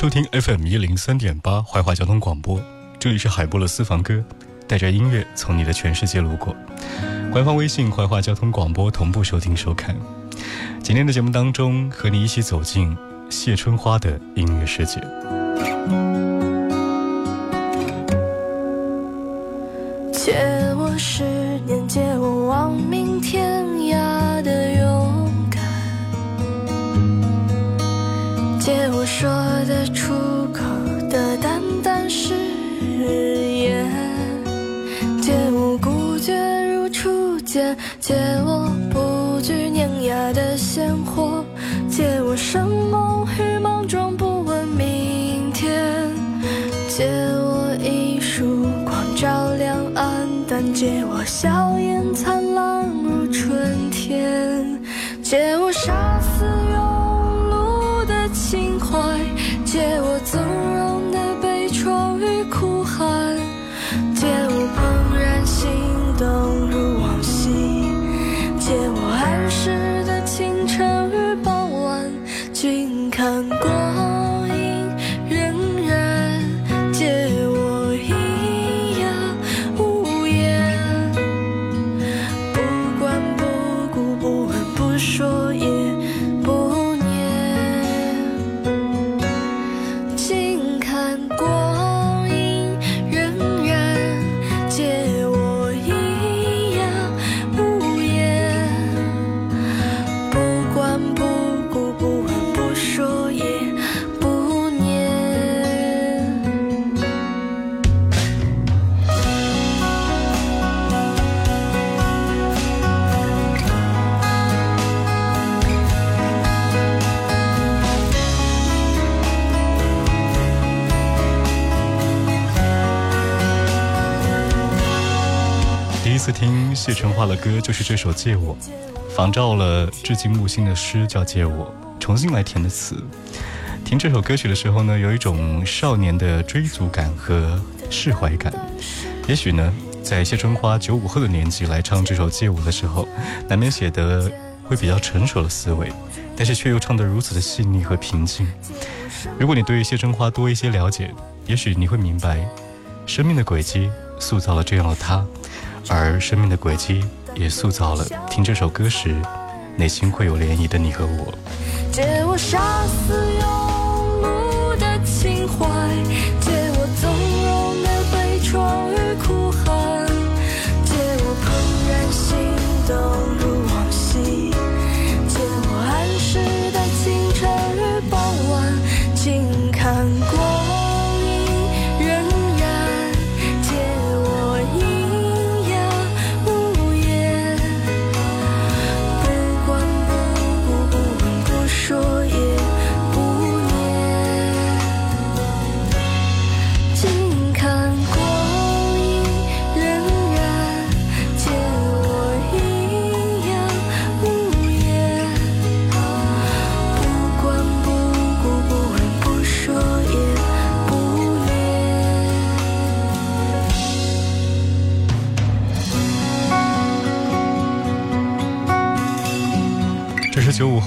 收听 FM 一零三点八怀化交通广播，这里是海波的私房歌，带着音乐从你的全世界路过。官方微信怀化交通广播同步收听收看。今天的节目当中，和你一起走进谢春花的音乐世界。借我十年，借我亡明天说的出口的淡淡誓言，借我孤绝如初见，借我不惧碾压的鲜活，借我生猛。听谢春花的歌就是这首《借我》，仿照了致敬木心的诗叫《借我》，重新来填的词。听这首歌曲的时候呢，有一种少年的追逐感和释怀感。也许呢，在谢春花九五后的年纪来唱这首《借我》的时候，难免写得会比较成熟的思维，但是却又唱得如此的细腻和平静。如果你对谢春花多一些了解，也许你会明白，生命的轨迹塑造了这样的她。而生命的轨迹也塑造了听这首歌时内心会有涟漪的你和我。借我杀死庸碌的情怀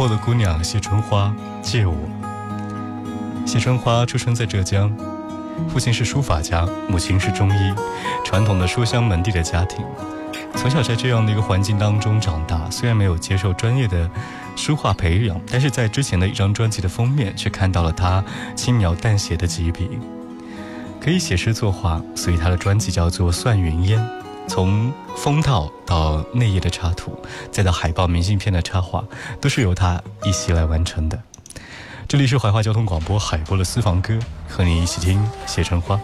后的姑娘谢春花借我。谢春花出生在浙江，父亲是书法家，母亲是中医，传统的书香门第的家庭。从小在这样的一个环境当中长大，虽然没有接受专业的书画培养，但是在之前的一张专辑的封面却看到了他轻描淡写的几笔。可以写诗作画，所以他的专辑叫做《算云烟》。从封套到内页的插图，再到海报、明信片的插画，都是由他一起来完成的。这里是怀化交通广播海波的私房歌，和你一起听谢春花。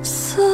将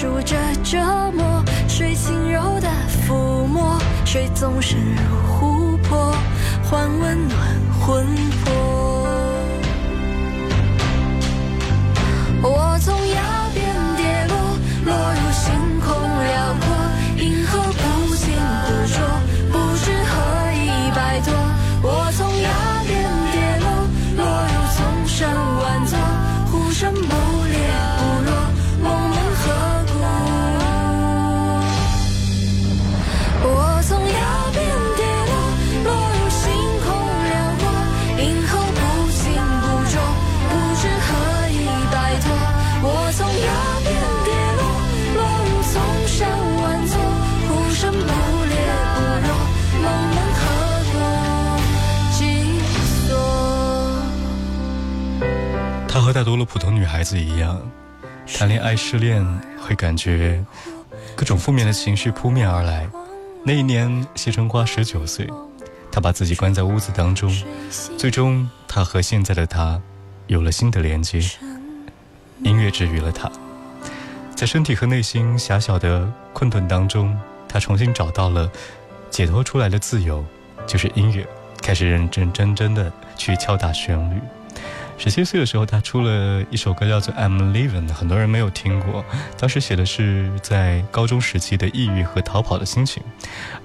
数着折磨？谁轻柔的抚摸？谁纵身多了普通女孩子一样，谈恋爱失恋会感觉各种负面的情绪扑面而来。那一年，谢春花十九岁，她把自己关在屋子当中，最终她和现在的她有了新的连接。音乐治愈了她，在身体和内心狭小的困顿当中，她重新找到了解脱出来的自由，就是音乐，开始认认真真的去敲打旋律。十七岁的时候，他出了一首歌，叫做《I'm Living》，很多人没有听过。当时写的是在高中时期的抑郁和逃跑的心情。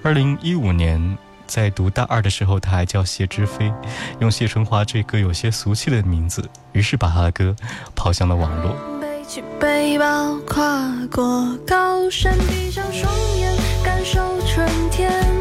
二零一五年，在读大二的时候，他还叫谢之飞，用谢春花这个有些俗气的名字，于是把他的歌抛向了网络。背起背包，跨过高山，闭上双眼，感受春天。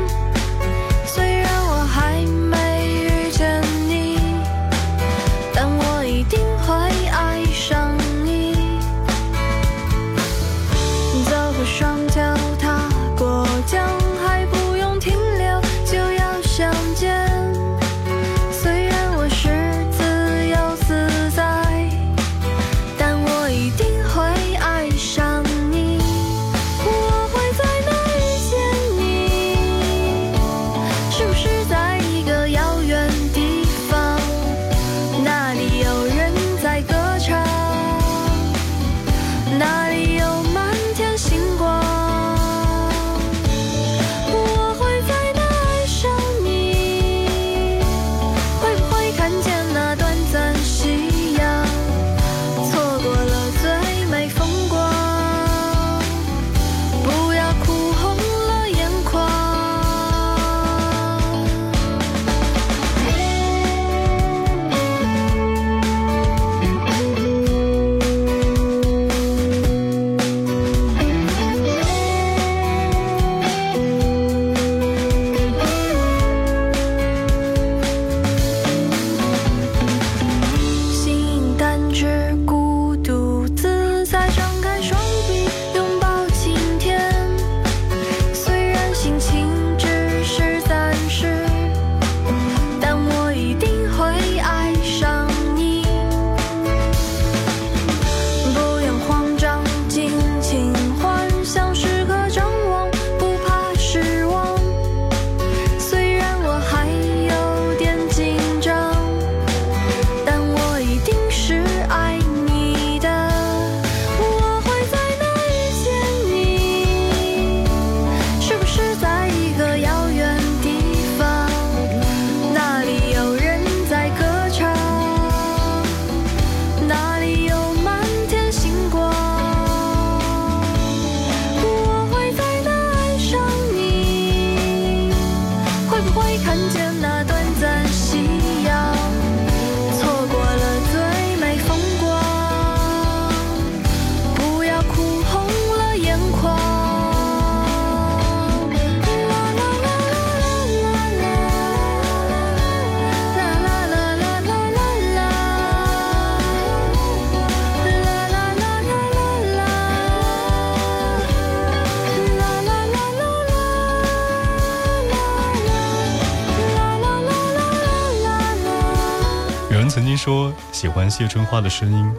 谢春花的声音，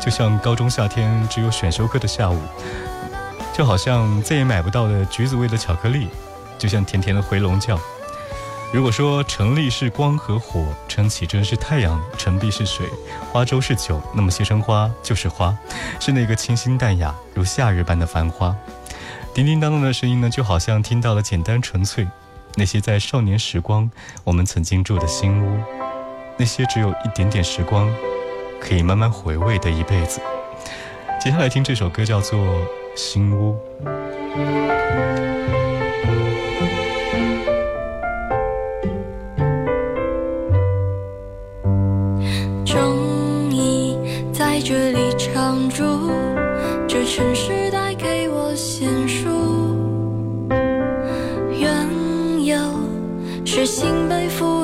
就像高中夏天只有选修课的下午，就好像再也买不到的橘子味的巧克力，就像甜甜的回笼觉。如果说陈立是光和火，陈绮贞是太阳，陈碧是水，花粥是酒，那么谢春花就是花，是那个清新淡雅如夏日般的繁花。叮叮当当的声音呢，就好像听到了简单纯粹，那些在少年时光我们曾经住的新屋。那些只有一点点时光，可以慢慢回味的一辈子。接下来听这首歌叫做《新屋》。终于在这里常住，这城市带给我鲜淑。缘由是心被俘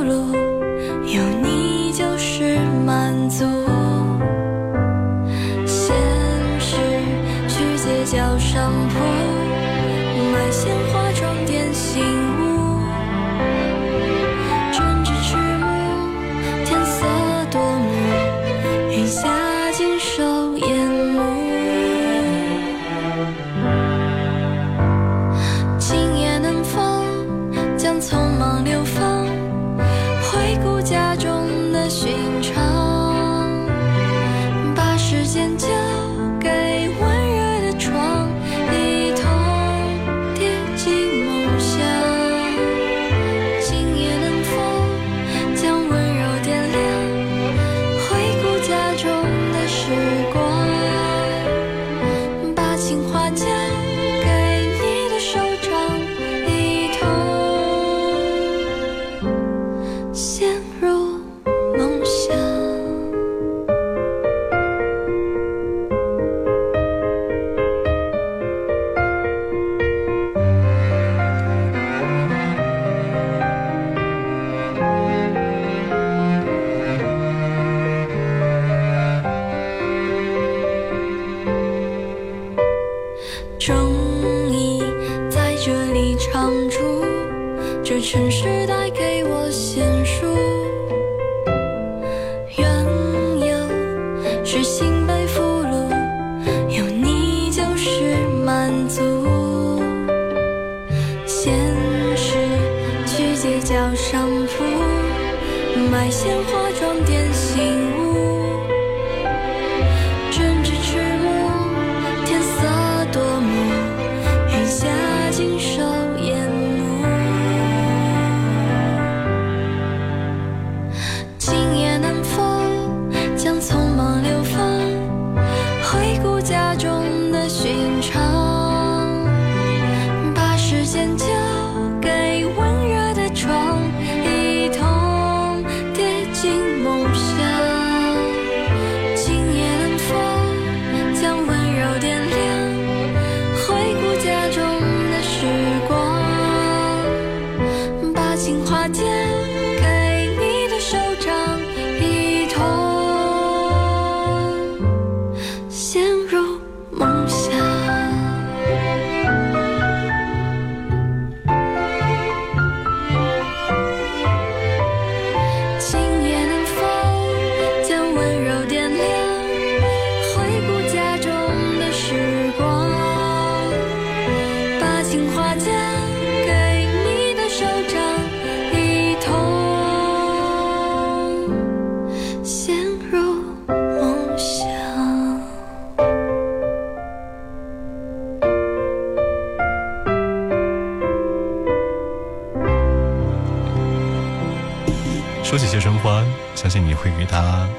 正义在这里常住，这城市带给我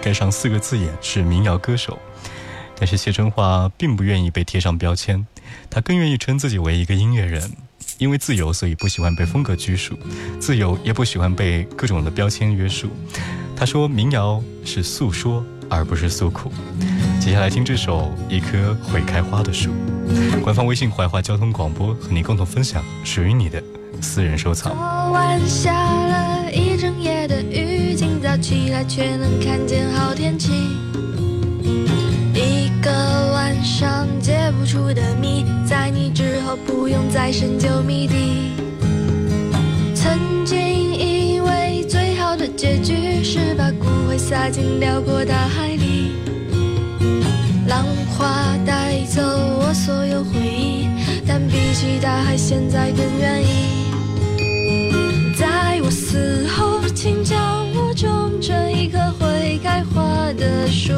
盖上四个字眼是民谣歌手。但是谢春花并不愿意被贴上标签，她更愿意称自己为一个音乐人。因为自由，所以不喜欢被风格拘束；自由也不喜欢被各种的标签约束。他说，民谣是诉说，而不是诉苦。接下来听这首《一棵会开花的树》，官方微信怀化交通广播和你共同分享属于你的私人收藏。昨晚下了一整夜的起来却能看见好天气。一个晚上解不出的谜，在你之后不用再深究谜底。曾经以为最好的结局是把骨灰撒进辽阔大海里，浪花带走我所有回忆，但比起大海，现在更愿意。在我死后，请将成一棵会开花的树。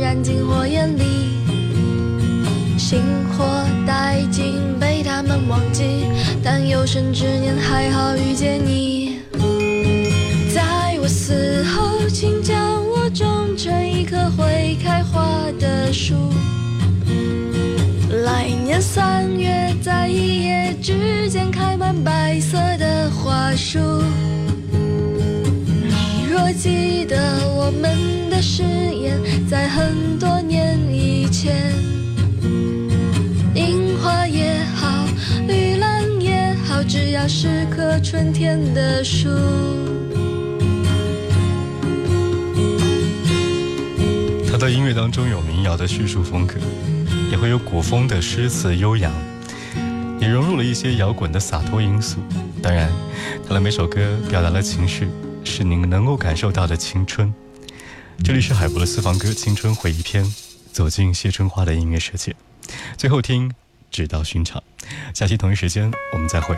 燃进火焰里，星火殆尽被他们忘记，但有生之年还好遇见你。在我死后，请将我种成一棵会开花的树。来年三月，在一夜之间开满白色的花束。你若记得我们的誓言，在前，樱花也好，绿兰也好，只要是棵春天的树。他的音乐当中有民谣的叙述风格，也会有古风的诗词悠扬，也融入了一些摇滚的洒脱因素。当然，他的每首歌表达了情绪是您能够感受到的青春。这里是海博的私房歌《青春回忆篇》，走进谢春花的音乐世界。最后听《直到寻常》，下期同一时间我们再会。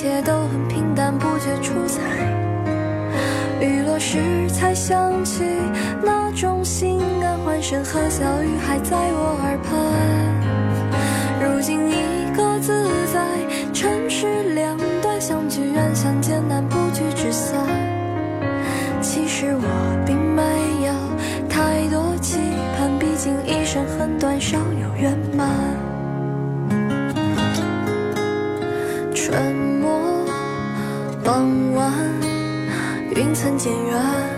一切都很平淡，不觉出彩。雨落时才想起那种心安，欢声和笑语还在我耳畔。如今已各自在城市两端，相聚远，相见难，不聚只散。其实我并没有太多期盼，毕竟一生很短小。云层渐远。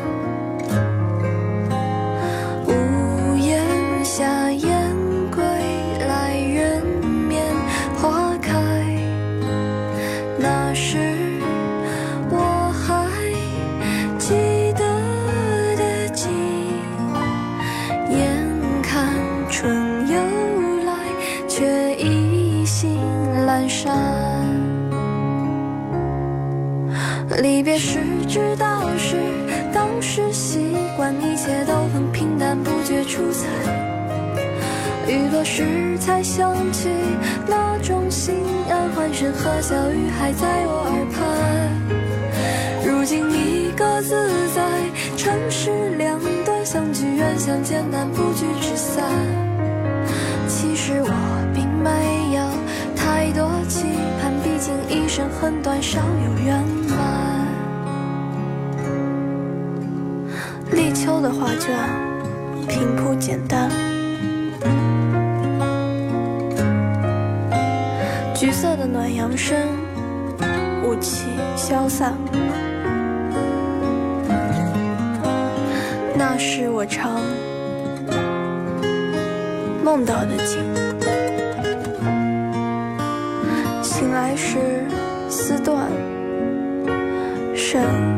很短，少有圆满。立秋的画卷平铺简单，橘色的暖阳升，雾气消散。那是我常梦到的景，醒来时丝断，身。